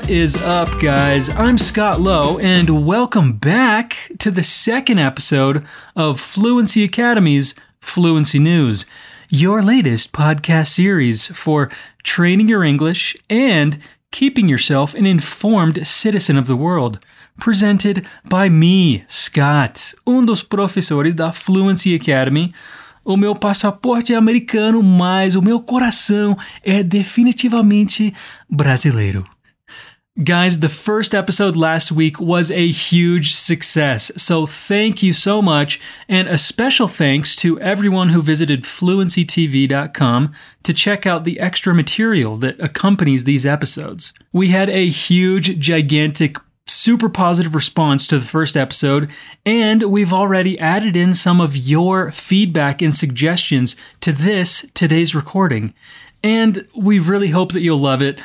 What is up, guys? I'm Scott Lowe, and welcome back to the second episode of Fluency Academy's Fluency News, your latest podcast series for training your English and keeping yourself an informed citizen of the world. Presented by me, Scott, um dos professores da Fluency Academy. O meu passaporte é americano, mas o meu coração é definitivamente brasileiro. Guys, the first episode last week was a huge success, so thank you so much, and a special thanks to everyone who visited fluencytv.com to check out the extra material that accompanies these episodes. We had a huge, gigantic, super positive response to the first episode, and we've already added in some of your feedback and suggestions to this, today's recording. And we really hope that you'll love it.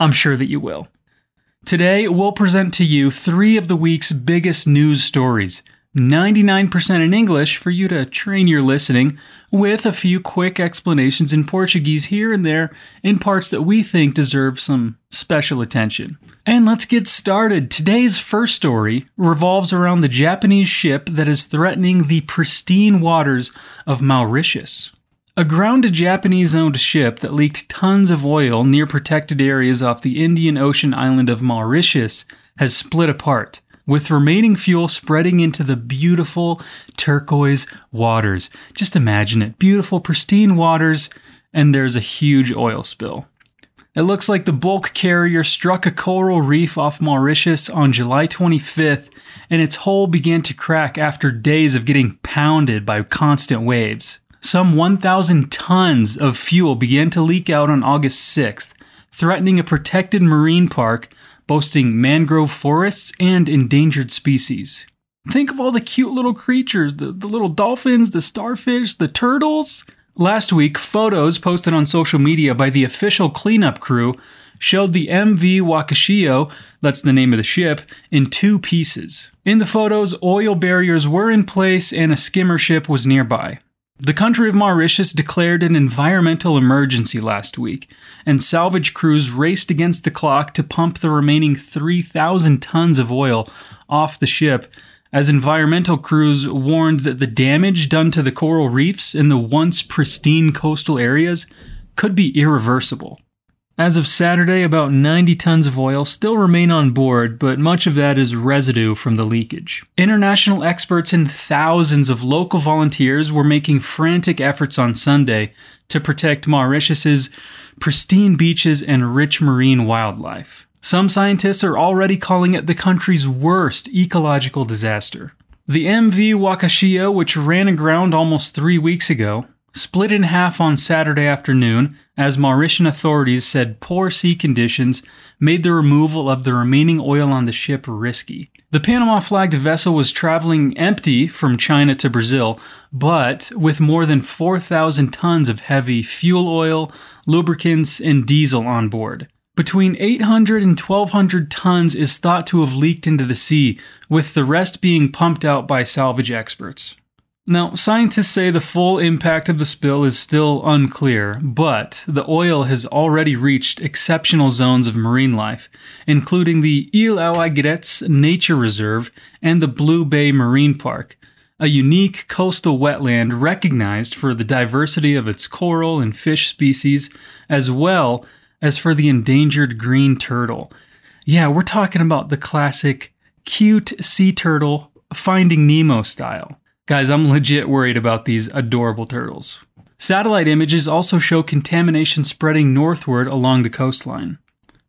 I'm sure that you will. Today, we'll present to you three of the week's biggest news stories. 99% in English for you to train your listening, with a few quick explanations in Portuguese here and there in parts that we think deserve some special attention. And let's get started. Today's first story revolves around the Japanese ship that is threatening the pristine waters of Mauritius. A grounded Japanese owned ship that leaked tons of oil near protected areas off the Indian Ocean island of Mauritius has split apart, with remaining fuel spreading into the beautiful turquoise waters. Just imagine it beautiful, pristine waters, and there's a huge oil spill. It looks like the bulk carrier struck a coral reef off Mauritius on July 25th, and its hull began to crack after days of getting pounded by constant waves. Some 1,000 tons of fuel began to leak out on August 6th, threatening a protected marine park boasting mangrove forests and endangered species. Think of all the cute little creatures the, the little dolphins, the starfish, the turtles. Last week, photos posted on social media by the official cleanup crew showed the MV Wakashio, that's the name of the ship, in two pieces. In the photos, oil barriers were in place and a skimmer ship was nearby. The country of Mauritius declared an environmental emergency last week, and salvage crews raced against the clock to pump the remaining 3,000 tons of oil off the ship, as environmental crews warned that the damage done to the coral reefs in the once pristine coastal areas could be irreversible. As of Saturday, about 90 tons of oil still remain on board, but much of that is residue from the leakage. International experts and thousands of local volunteers were making frantic efforts on Sunday to protect Mauritius's pristine beaches and rich marine wildlife. Some scientists are already calling it the country's worst ecological disaster. The MV Wakashio, which ran aground almost three weeks ago, split in half on Saturday afternoon as Mauritian authorities said poor sea conditions made the removal of the remaining oil on the ship risky. The Panama flagged vessel was traveling empty from China to Brazil, but with more than 4,000 tons of heavy fuel oil, lubricants, and diesel on board. Between 800 and 1200 tons is thought to have leaked into the sea, with the rest being pumped out by salvage experts. Now, scientists say the full impact of the spill is still unclear, but the oil has already reached exceptional zones of marine life, including the Ile aux Nature Reserve and the Blue Bay Marine Park, a unique coastal wetland recognized for the diversity of its coral and fish species, as well as for the endangered green turtle. Yeah, we're talking about the classic cute sea turtle Finding Nemo style. Guys, I'm legit worried about these adorable turtles. Satellite images also show contamination spreading northward along the coastline.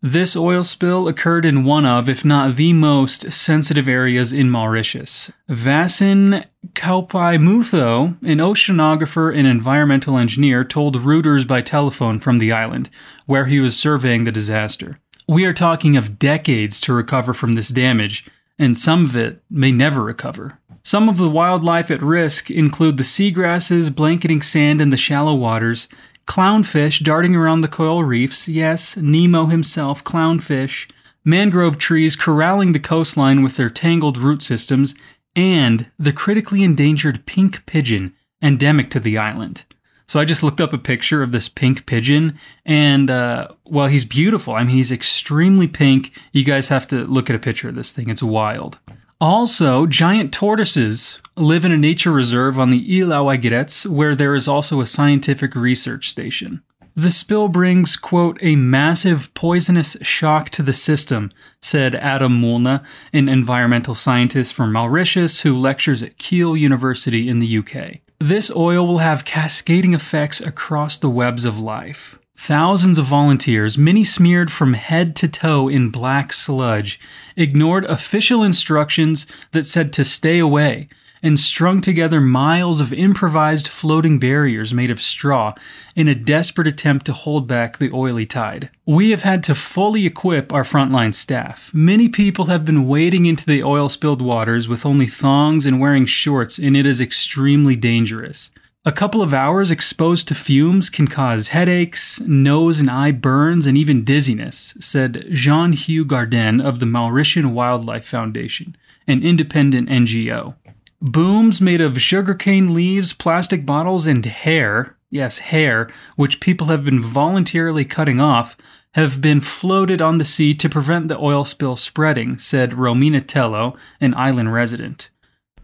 This oil spill occurred in one of, if not the most, sensitive areas in Mauritius. Vassen Kauppaymuthoo, an oceanographer and environmental engineer, told Reuters by telephone from the island, where he was surveying the disaster. We are talking of decades to recover from this damage, and some of it may never recover. Some of the wildlife at risk include the seagrasses blanketing sand in the shallow waters, clownfish darting around the coral reefs, yes, Nemo himself, clownfish, mangrove trees corralling the coastline with their tangled root systems, and the critically endangered pink pigeon, endemic to the island. So I just looked up a picture of this pink pigeon, and uh, well, he's beautiful. I mean, he's extremely pink. You guys have to look at a picture of this thing, it's wild. Also, giant tortoises live in a nature reserve on the aux where there is also a scientific research station. The spill brings, quote, a massive poisonous shock to the system, said Adam Moolna, an environmental scientist from Mauritius who lectures at Keele University in the UK. This oil will have cascading effects across the webs of life. Thousands of volunteers, many smeared from head to toe in black sludge, ignored official instructions that said to stay away and strung together miles of improvised floating barriers made of straw in a desperate attempt to hold back the oily tide. We have had to fully equip our frontline staff. Many people have been wading into the oil spilled waters with only thongs and wearing shorts, and it is extremely dangerous. A couple of hours exposed to fumes can cause headaches, nose and eye burns, and even dizziness, said Jean Hugues Gardenne of the Mauritian Wildlife Foundation, an independent NGO. Booms made of sugarcane leaves, plastic bottles, and hair yes, hair, which people have been voluntarily cutting off, have been floated on the sea to prevent the oil spill spreading, said Romina Tello, an island resident.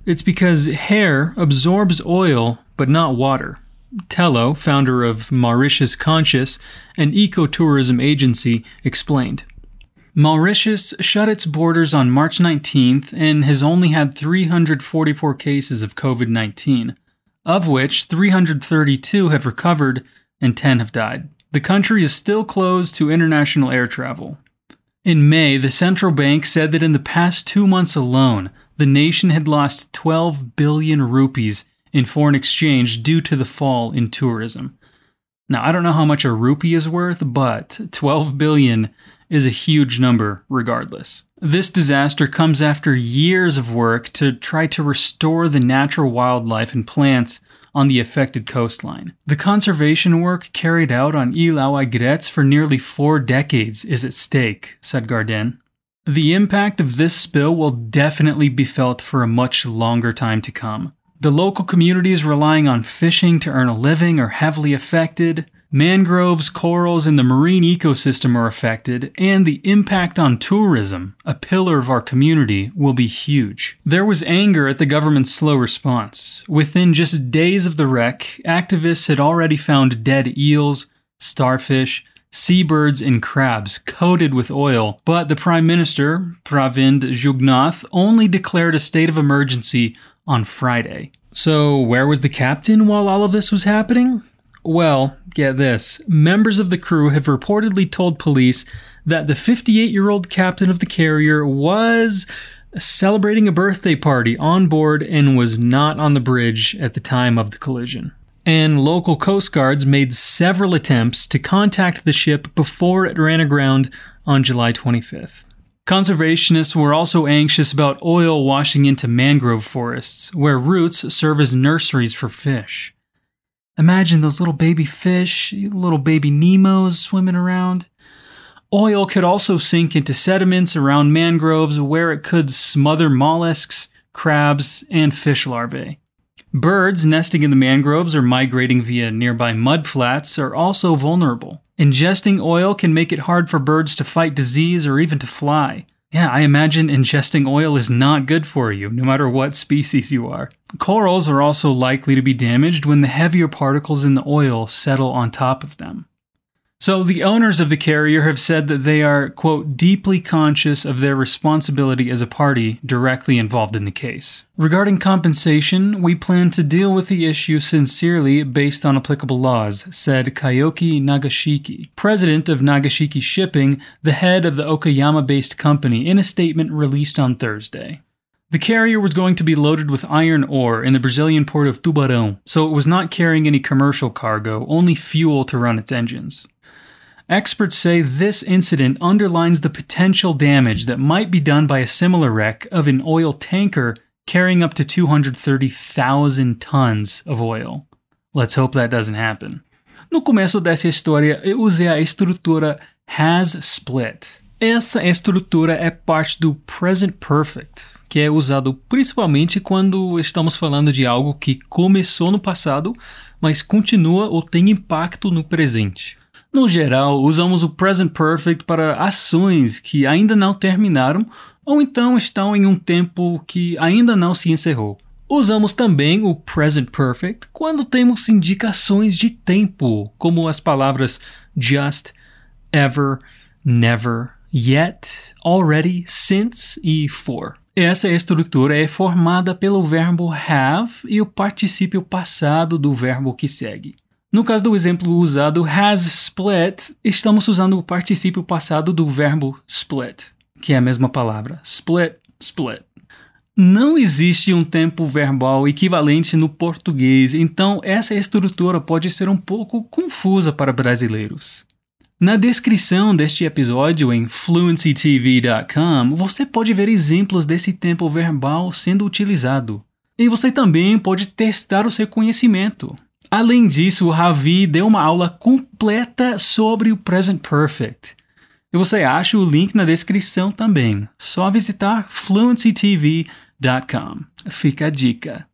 It's because hair absorbs oil but not water. Tello, founder of Mauritius Conscious, an ecotourism agency, explained. Mauritius shut its borders on March 19th and has only had 344 cases of COVID 19, of which 332 have recovered and 10 have died. The country is still closed to international air travel. In May, the central bank said that in the past two months alone, the nation had lost 12 billion rupees in foreign exchange due to the fall in tourism. Now, I don't know how much a rupee is worth, but 12 billion is a huge number regardless. This disaster comes after years of work to try to restore the natural wildlife and plants on the affected coastline. The conservation work carried out on Ile aux for nearly four decades is at stake, said Gardenne. The impact of this spill will definitely be felt for a much longer time to come. The local communities relying on fishing to earn a living are heavily affected. Mangroves, corals, and the marine ecosystem are affected, and the impact on tourism, a pillar of our community, will be huge. There was anger at the government's slow response. Within just days of the wreck, activists had already found dead eels, starfish, seabirds, and crabs coated with oil, but the Prime Minister, Pravind Jugnauth, only declared a state of emergency on Friday. So, where was the captain while all of this was happening? Well, get this. Members of the crew have reportedly told police that the 58 year old captain of the carrier was celebrating a birthday party on board and was not on the bridge at the time of the collision. And local coast guards made several attempts to contact the ship before it ran aground on July 25th. Conservationists were also anxious about oil washing into mangrove forests, where roots serve as nurseries for fish. Imagine those little baby fish, little baby Nemos swimming around. Oil could also sink into sediments around mangroves where it could smother mollusks, crabs, and fish larvae. Birds nesting in the mangroves or migrating via nearby mudflats are also vulnerable. Ingesting oil can make it hard for birds to fight disease or even to fly. Yeah, I imagine ingesting oil is not good for you, no matter what species you are. Corals are also likely to be damaged when the heavier particles in the oil settle on top of them. So the owners of the carrier have said that they are, quote, deeply conscious of their responsibility as a party directly involved in the case. Regarding compensation, we plan to deal with the issue sincerely based on applicable laws, said Kiyoaki Nagashiki, president of Nagashiki Shipping, the head of the Okayama based company, in a statement released on Thursday. The carrier was going to be loaded with iron ore in the Brazilian port of Tubarão, so it was not carrying any commercial cargo, only fuel to run its engines. Experts say this incident underlines the potential damage that might be done by a similar wreck of an oil tanker carrying up to 230,000 tons of oil. Let's hope that doesn't happen. No começo dessa história, eu usei a estrutura has split. Essa estrutura é parte do present perfect, que é usado principalmente quando estamos falando de algo que começou no passado, mas continua ou tem impacto no presente. No geral, usamos o present perfect para ações que ainda não terminaram ou então estão em um tempo que ainda não se encerrou. Usamos também o present perfect quando temos indicações de tempo, como as palavras just, ever, never, yet, already, since e for. Essa estrutura é formada pelo verbo have e o particípio passado do verbo que segue. No caso do exemplo usado has split, estamos usando o particípio passado do verbo split, que é a mesma palavra. Split, split. Não existe um tempo verbal equivalente no português, então essa estrutura pode ser um pouco confusa para brasileiros. Na descrição deste episódio em fluencytv.com, você pode ver exemplos desse tempo verbal sendo utilizado. E você também pode testar o seu conhecimento. Além disso, o Ravi deu uma aula completa sobre o present perfect. E você acha o link na descrição também. Só visitar fluencytv.com. Fica a dica.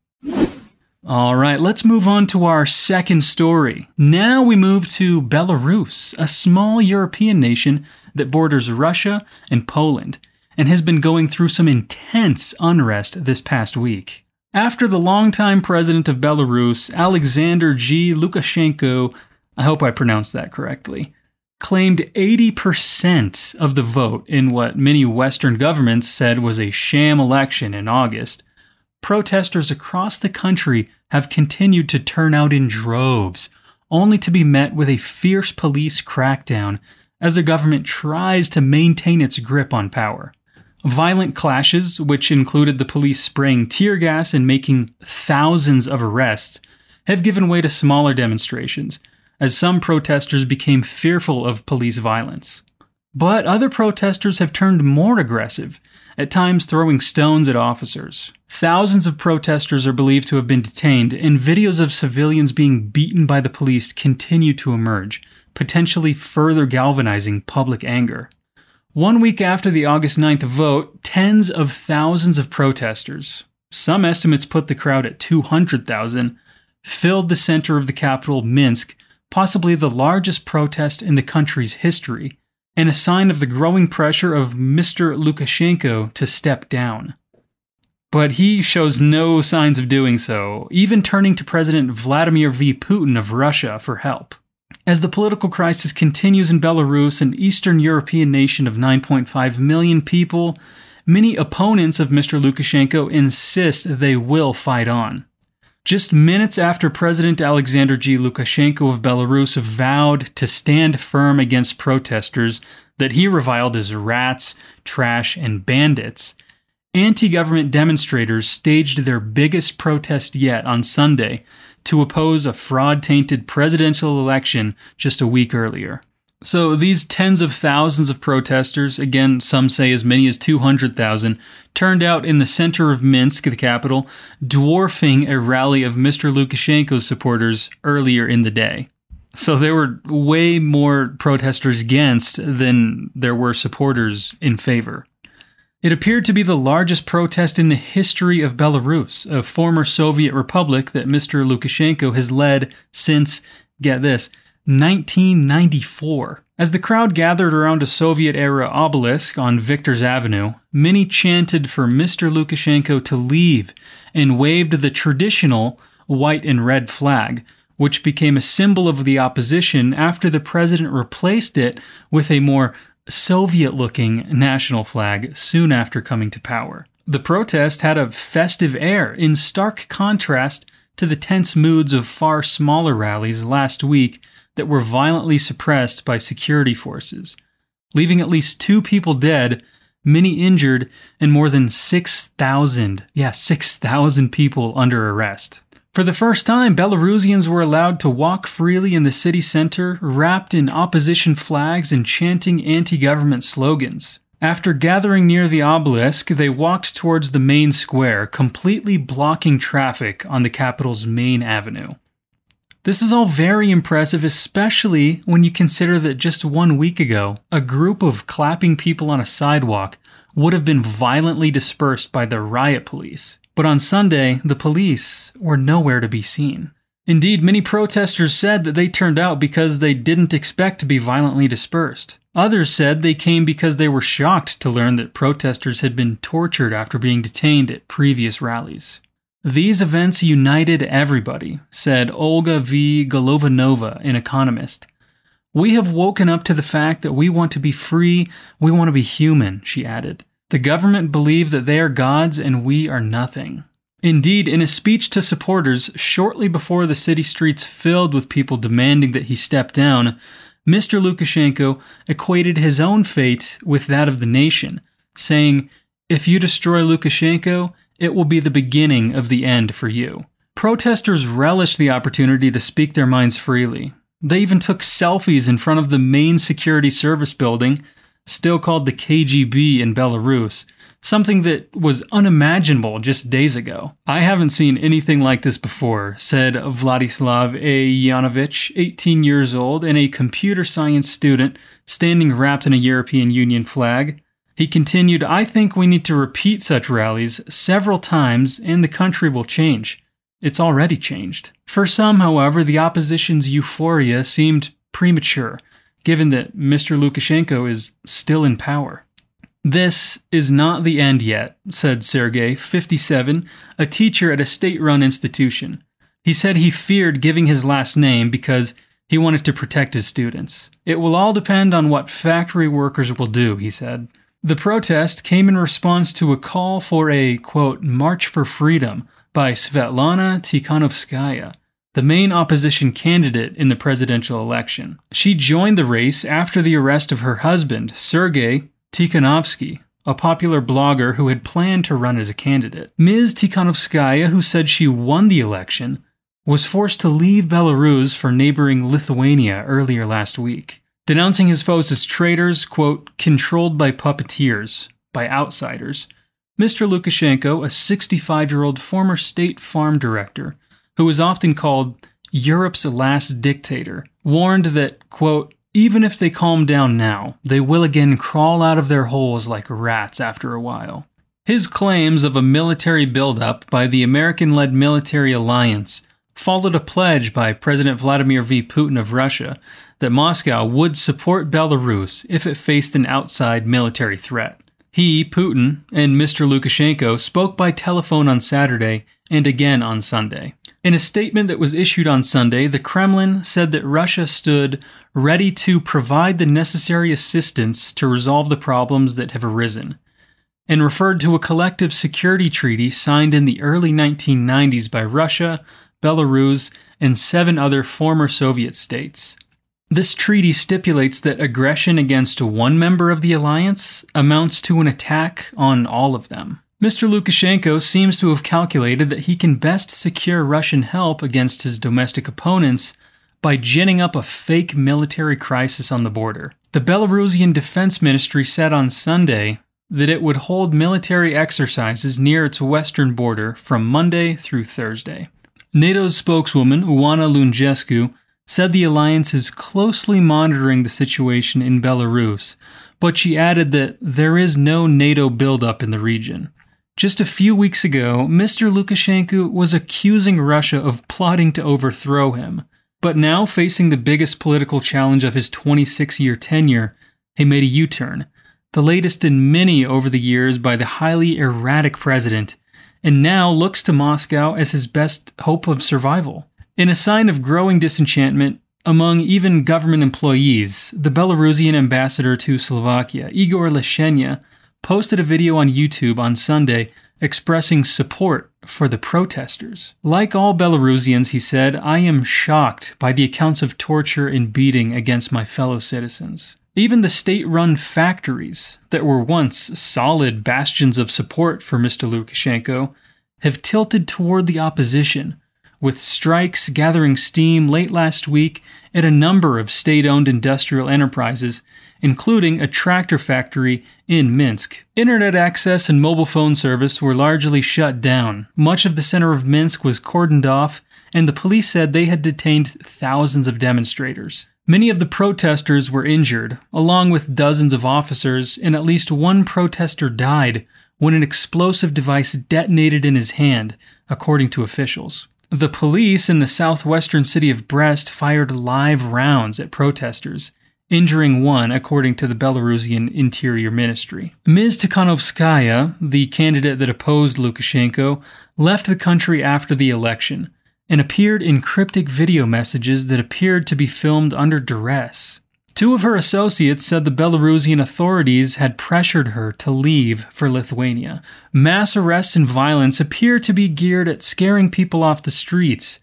All right, let's move on to our second story. Now we move to Belarus, a small European nation that borders Russia and Poland, and has been going through some intense unrest this past week. After the longtime president of Belarus, Alexander G. Lukashenko, I hope I pronounced that correctly, claimed 80% of the vote in what many Western governments said was a sham election in August, protesters across the country have continued to turn out in droves, only to be met with a fierce police crackdown as the government tries to maintain its grip on power. Violent clashes, which included the police spraying tear gas and making thousands of arrests, have given way to smaller demonstrations, as some protesters became fearful of police violence. But other protesters have turned more aggressive, at times throwing stones at officers. Thousands of protesters are believed to have been detained, and videos of civilians being beaten by the police continue to emerge, potentially further galvanizing public anger. One week after the August 9th vote, tens of thousands of protesters, some estimates put the crowd at 200,000, filled the center of the capital, Minsk, possibly the largest protest in the country's history, and a sign of the growing pressure of Mr. Lukashenko to step down. But he shows no signs of doing so, even turning to President Vladimir V. Putin of Russia for help. As the political crisis continues in Belarus, an Eastern European nation of 9.5 million people, many opponents of Mr. Lukashenko insist they will fight on. Just minutes after President Alexander G. Lukashenko of Belarus vowed to stand firm against protesters that he reviled as rats, trash, and bandits, anti government demonstrators staged their biggest protest yet on Sunday to oppose a fraud tainted presidential election just a week earlier. So these tens of thousands of protesters, again, some say as many as 200,000, turned out in the center of Minsk, the capital, dwarfing a rally of Mr. Lukashenko's supporters earlier in the day. So there were way more protesters against than there were supporters in favor. It appeared to be the largest protest in the history of Belarus, a former Soviet republic that Mr. Lukashenko has led since, get this, 1994. As the crowd gathered around a Soviet era obelisk on Victor's Avenue, many chanted for Mr. Lukashenko to leave and waved the traditional white and red flag, which became a symbol of the opposition after the president replaced it with a more Soviet looking national flag soon after coming to power. The protest had a festive air in stark contrast to the tense moods of far smaller rallies last week that were violently suppressed by security forces, leaving at least two people dead, many injured, and more than 6,000, yeah, 6,000 people under arrest. For the first time, Belarusians were allowed to walk freely in the city center, wrapped in opposition flags and chanting anti government slogans. After gathering near the obelisk, they walked towards the main square, completely blocking traffic on the capital's main avenue. This is all very impressive, especially when you consider that just one week ago, a group of clapping people on a sidewalk would have been violently dispersed by the riot police. But on Sunday, the police were nowhere to be seen. Indeed, many protesters said that they turned out because they didn't expect to be violently dispersed. Others said they came because they were shocked to learn that protesters had been tortured after being detained at previous rallies. These events united everybody, said Olga V. Golovanova, an economist. We have woken up to the fact that we want to be free, we want to be human, she added. The government believe that they are gods and we are nothing. Indeed, in a speech to supporters shortly before the city streets filled with people demanding that he step down, Mr. Lukashenko equated his own fate with that of the nation, saying, If you destroy Lukashenko, it will be the beginning of the end for you. Protesters relished the opportunity to speak their minds freely. They even took selfies in front of the main security service building, still called the KGB in Belarus, something that was unimaginable just days ago. I haven't seen anything like this before, said Vladislav A. Yanovich, 18 years old and a computer science student, standing wrapped in a European Union flag. He continued, I think we need to repeat such rallies several times and the country will change. It's already changed. For some, however, the opposition's euphoria seemed premature, given that Mr. Lukashenko is still in power. This is not the end yet, said Sergei, 57, a teacher at a state run institution. He said he feared giving his last name because he wanted to protect his students. It will all depend on what factory workers will do, he said. The protest came in response to a call for a, quote, March for Freedom by Svetlana Tikhanovskaya, the main opposition candidate in the presidential election. She joined the race after the arrest of her husband, Sergei Tikhanovsky, a popular blogger who had planned to run as a candidate. Ms. Tikhanovskaya, who said she won the election, was forced to leave Belarus for neighboring Lithuania earlier last week, denouncing his foes as traitors, quote, controlled by puppeteers, by outsiders. Mr. Lukashenko, a 65 year old former state farm director, who is often called Europe's last dictator, warned that, quote, even if they calm down now, they will again crawl out of their holes like rats after a while. His claims of a military buildup by the American led military alliance followed a pledge by President Vladimir V. Putin of Russia that Moscow would support Belarus if it faced an outside military threat. He, Putin, and Mr. Lukashenko spoke by telephone on Saturday and again on Sunday. In a statement that was issued on Sunday, the Kremlin said that Russia stood ready to provide the necessary assistance to resolve the problems that have arisen, and referred to a collective security treaty signed in the early 1990s by Russia, Belarus, and seven other former Soviet states. This treaty stipulates that aggression against one member of the alliance amounts to an attack on all of them. Mr. Lukashenko seems to have calculated that he can best secure Russian help against his domestic opponents by ginning up a fake military crisis on the border. The Belarusian Defense Ministry said on Sunday that it would hold military exercises near its western border from Monday through Thursday. NATO's spokeswoman, Oana Lungescu, said the alliance is closely monitoring the situation in Belarus, but she added that there is no NATO buildup in the region. Just a few weeks ago, Mr. Lukashenko was accusing Russia of plotting to overthrow him. But now, facing the biggest political challenge of his 26 year tenure, he made a U turn, the latest in many over the years by the highly erratic president, and now looks to Moscow as his best hope of survival. In a sign of growing disenchantment among even government employees, the Belarusian ambassador to Slovakia, Igor Leshchenya, posted a video on YouTube on Sunday expressing support for the protesters. Like all Belarusians, he said, I am shocked by the accounts of torture and beating against my fellow citizens. Even the state run factories that were once solid bastions of support for Mr. Lukashenko have tilted toward the opposition, with strikes gathering steam late last week at a number of state owned industrial enterprises including a tractor factory in Minsk. Internet access and mobile phone service were largely shut down. Much of the center of Minsk was cordoned off, and the police said they had detained thousands of demonstrators. Many of the protesters were injured, along with dozens of officers, and at least one protester died when an explosive device detonated in his hand, according to officials. The police in the southwestern city of Brest fired live rounds at protesters, injuring one, according to the Belarusian Interior Ministry. Ms. Tikhanovskaya, the candidate that opposed Lukashenko, left the country after the election and appeared in cryptic video messages that appeared to be filmed under duress. Two of her associates said the Belarusian authorities had pressured her to leave for Lithuania. Mass arrests and violence appear to be geared at scaring people off the streets.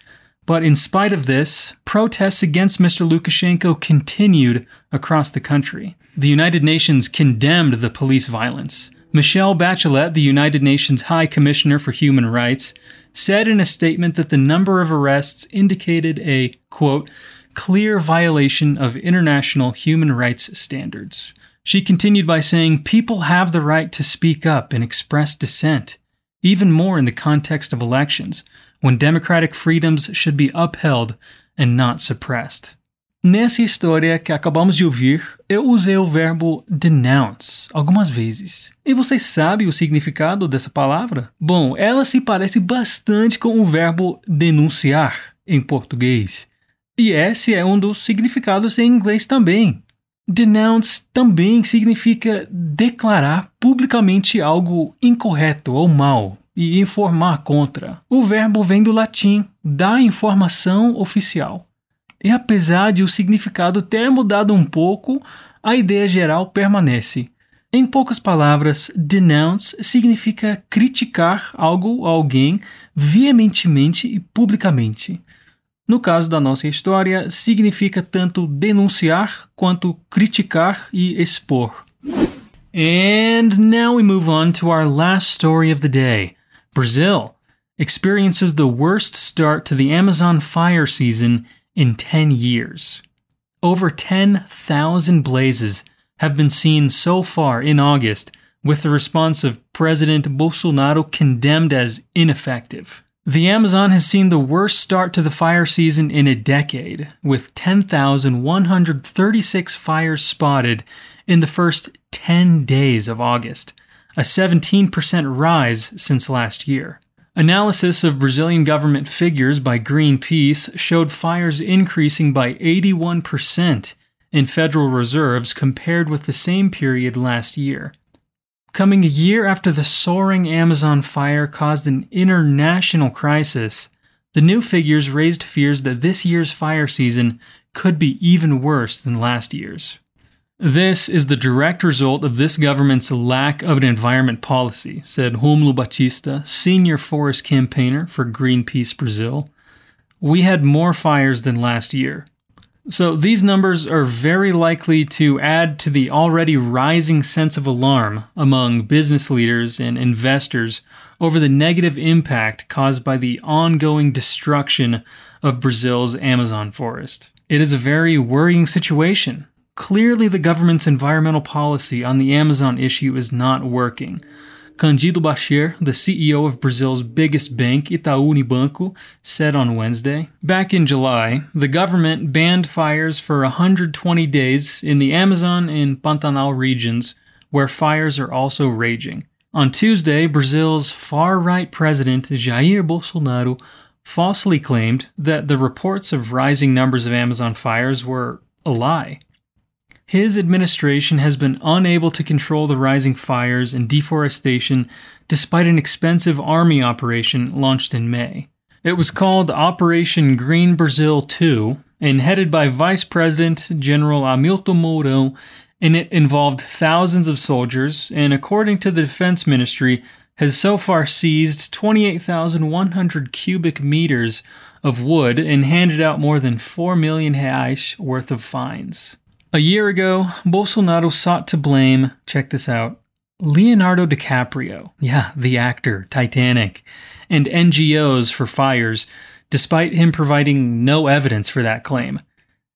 But in spite of this, protests against Mr. Lukashenko continued across the country. The United Nations condemned the police violence. Michelle Bachelet, the United Nations High Commissioner for Human Rights, said in a statement that the number of arrests indicated a, quote, clear violation of international human rights standards. She continued by saying, People have the right to speak up and express dissent, even more in the context of elections, when democratic freedoms should be upheld and not suppressed. Nessa história que acabamos de ouvir, eu usei o verbo denounce algumas vezes. E você sabe o significado dessa palavra? Bom, ela se parece bastante com o verbo denunciar em português. E esse é um dos significados em inglês também. Denounce também significa declarar publicamente algo incorreto ou mal e informar contra. O verbo vem do latim, dar informação oficial. E apesar de o significado ter mudado um pouco, a ideia geral permanece. Em poucas palavras, denounce significa criticar algo ou alguém veementemente e publicamente. No caso da nossa história, significa tanto denunciar quanto criticar e expor. And now we move on to our last story of the day. Brazil experiences the worst start to the Amazon fire season in 10 years. Over 10,000 blazes have been seen so far in August, with the response of President Bolsonaro condemned as ineffective. The Amazon has seen the worst start to the fire season in a decade, with 10,136 fires spotted in the first 10 days of August, a 17% rise since last year. Analysis of Brazilian government figures by Greenpeace showed fires increasing by 81% in federal reserves compared with the same period last year. Coming a year after the soaring Amazon fire caused an international crisis, the new figures raised fears that this year's fire season could be even worse than last year's. This is the direct result of this government's lack of an environment policy, said Romulo Batista, senior forest campaigner for Greenpeace Brazil. We had more fires than last year. So these numbers are very likely to add to the already rising sense of alarm among business leaders and investors over the negative impact caused by the ongoing destruction of Brazil's Amazon forest. It is a very worrying situation Clearly, the government's environmental policy on the Amazon issue is not working. Candido Bracher, the CEO of Brazil's biggest bank, Itaú Unibanco, said on Wednesday. Back in July, the government banned fires for 120 days in the Amazon and Pantanal regions, where fires are also raging. On Tuesday, Brazil's far right president, Jair Bolsonaro, falsely claimed that the reports of rising numbers of Amazon fires were a lie. His administration has been unable to control the rising fires and deforestation despite an expensive army operation launched in May. It was called Operation Green Brazil II and headed by Vice President General Hamilton Mourão, and it involved thousands of soldiers and, according to the Defense Ministry, has so far seized 28,100 cubic meters of wood and handed out more than 4 million reais worth of fines. A year ago, Bolsonaro sought to blame, check this out, Leonardo DiCaprio, yeah, the actor, Titanic, and NGOs for fires, despite him providing no evidence for that claim.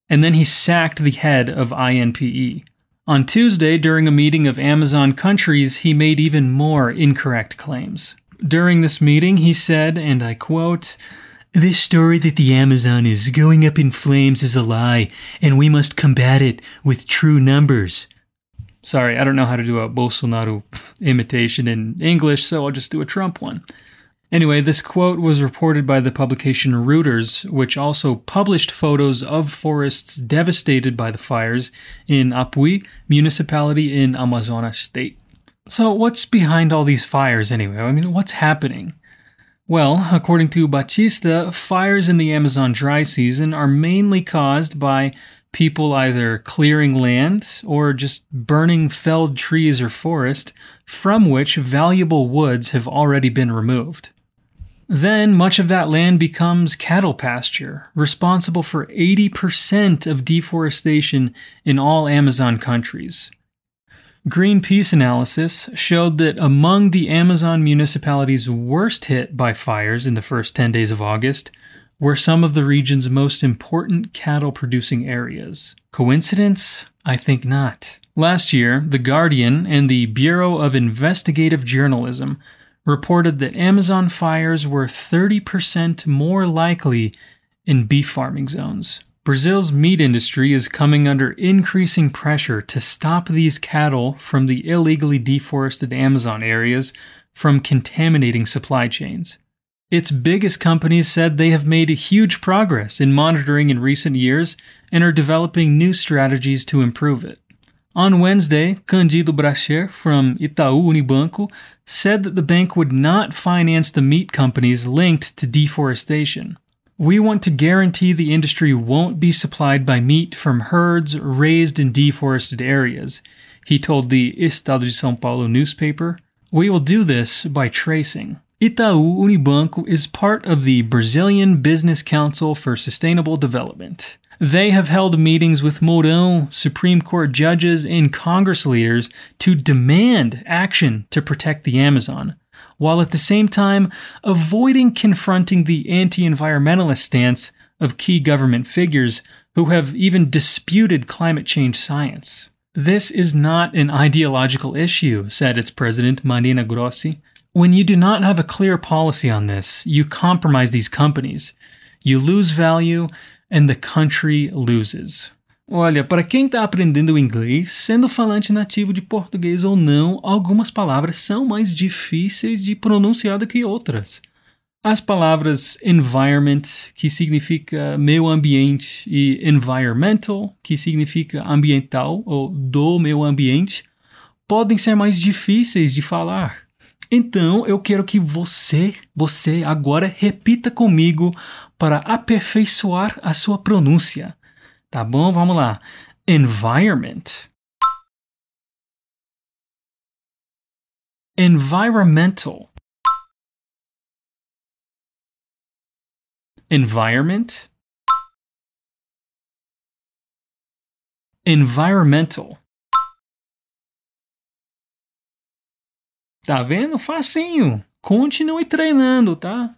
And then he sacked the head of INPE. On Tuesday, during a meeting of Amazon countries, he made even more incorrect claims. During this meeting, he said, and I quote, This story that the Amazon is going up in flames is a lie, and we must combat it with true numbers. Sorry, I don't know how to do a Bolsonaro imitation in English, so I'll just do a Trump one. Anyway, this quote was reported by the publication Reuters, which also published photos of forests devastated by the fires in Apuí municipality in Amazonas state. So, what's behind all these fires anyway? I mean, what's happening? Well, according to Batista, fires in the Amazon dry season are mainly caused by people either clearing land or just burning felled trees or forest from which valuable woods have already been removed. Then much of that land becomes cattle pasture, responsible for 80% of deforestation in all Amazon countries. Greenpeace analysis showed that among the Amazon municipalities worst hit by fires in the first 10 days of August were some of the region's most important cattle producing areas. Coincidence? I think not. Last year, The Guardian and the Bureau of Investigative Journalism reported that Amazon fires were 30% more likely in beef farming zones. Brazil's meat industry is coming under increasing pressure to stop these cattle from the illegally deforested Amazon areas from contaminating supply chains. Its biggest companies said they have made huge progress in monitoring in recent years and are developing new strategies to improve it. On Wednesday, Candido Bracher from Itaú Unibanco said that the bank would not finance the meat companies linked to deforestation. We want to guarantee the industry won't be supplied by meat from herds raised in deforested areas, he told the Estado de São Paulo newspaper. We will do this by tracing. Itaú Unibanco is part of the Brazilian Business Council for Sustainable Development. They have held meetings with Mourão, Supreme Court judges, and Congress leaders to demand action to protect the Amazon while at the same time avoiding confronting the anti environmentalist stance of key government figures who have even disputed climate change science. This is not an ideological issue, said its president, Marina Grossi. When you do not have a clear policy on this, you compromise these companies. You lose value, and the country loses. Olha, para quem está aprendendo inglês, sendo falante nativo de português ou não, algumas palavras são mais difíceis de pronunciar do que outras. As palavras environment, que significa meio ambiente, e environmental, que significa ambiental ou do meio ambiente, podem ser mais difíceis de falar. Então, eu quero que você, você agora repita comigo para aperfeiçoar a sua pronúncia. Tá bom? Vamos lá. Environment. Environmental. Environment. Environmental. Tá vendo? Facinho. Continue treinando, tá?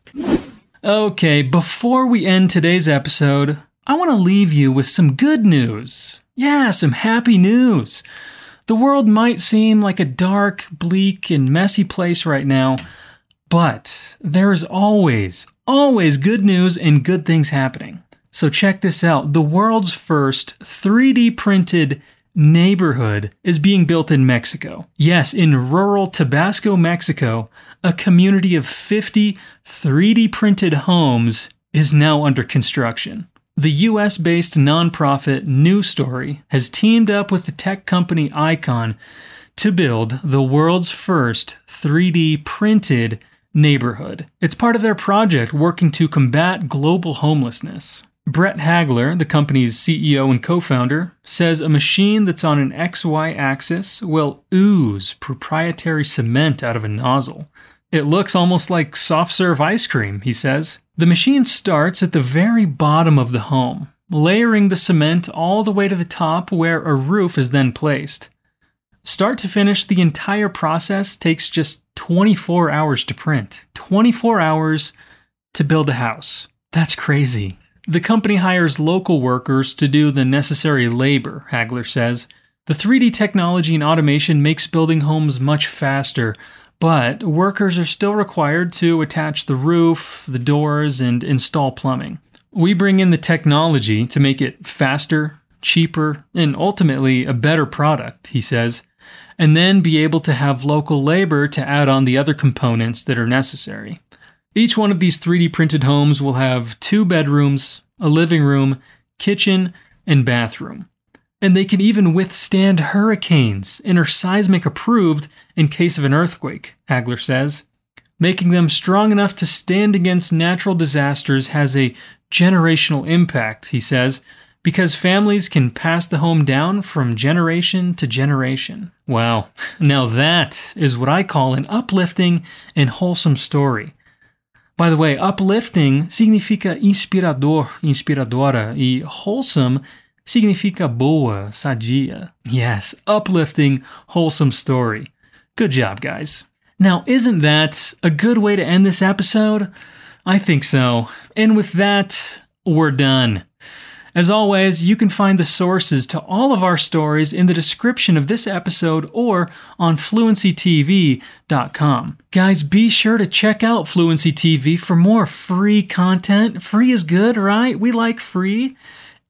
Okay, before we end today's episode, I want to leave you with some good news. Yeah, some happy news. The world might seem like a dark, bleak, and messy place right now, but there is always, always good news and good things happening. So check this out. The world's first 3D printed neighborhood is being built in Mexico. Yes, in rural Tabasco, Mexico, a community of 50 3D printed homes is now under construction. The US based nonprofit New Story has teamed up with the tech company Icon to build the world's first 3D printed neighborhood. It's part of their project working to combat global homelessness. Brett Hagler, the company's CEO and co founder, says a machine that's on an XY axis will ooze proprietary cement out of a nozzle. It looks almost like soft serve ice cream, he says. The machine starts at the very bottom of the home, layering the cement all the way to the top where a roof is then placed. Start to finish, the entire process takes just 24 hours to print. 24 hours to build a house. That's crazy. The company hires local workers to do the necessary labor, Hagler says. The 3D technology and automation makes building homes much faster, but workers are still required to attach the roof, the doors, and install plumbing. We bring in the technology to make it faster, cheaper, and ultimately a better product, he says, and then be able to have local labor to add on the other components that are necessary. Each one of these 3D printed homes will have two bedrooms, a living room, kitchen, and bathroom. And they can even withstand hurricanes and are seismic approved in case of an earthquake, Hagler says. Making them strong enough to stand against natural disasters has a generational impact, he says, because families can pass the home down from generation to generation. Wow, now that is what I call an uplifting and wholesome story. By the way, uplifting significa inspirador, inspiradora, e wholesome significa boa, sadia. Yes, uplifting, wholesome story. Good job, guys. Now, isn't that a good way to end this episode? I think so. And with that, we're done. As always, you can find the sources to all of our stories in the description of this episode or on fluencytv.com. Guys, be sure to check out Fluency TV for more free content. Free is good, right? We like free.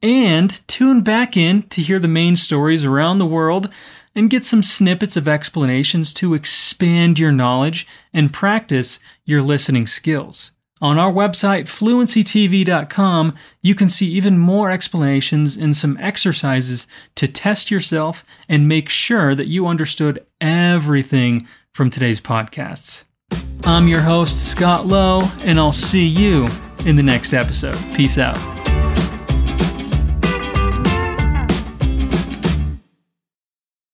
And tune back in to hear the main stories around the world and get some snippets of explanations to expand your knowledge and practice your listening skills. On our website, fluencytv.com, you can see even more explanations and some exercises to test yourself and make sure that you understood everything from today's podcasts. I'm your host, Scott Lowe, and I'll see you in the next episode. Peace out.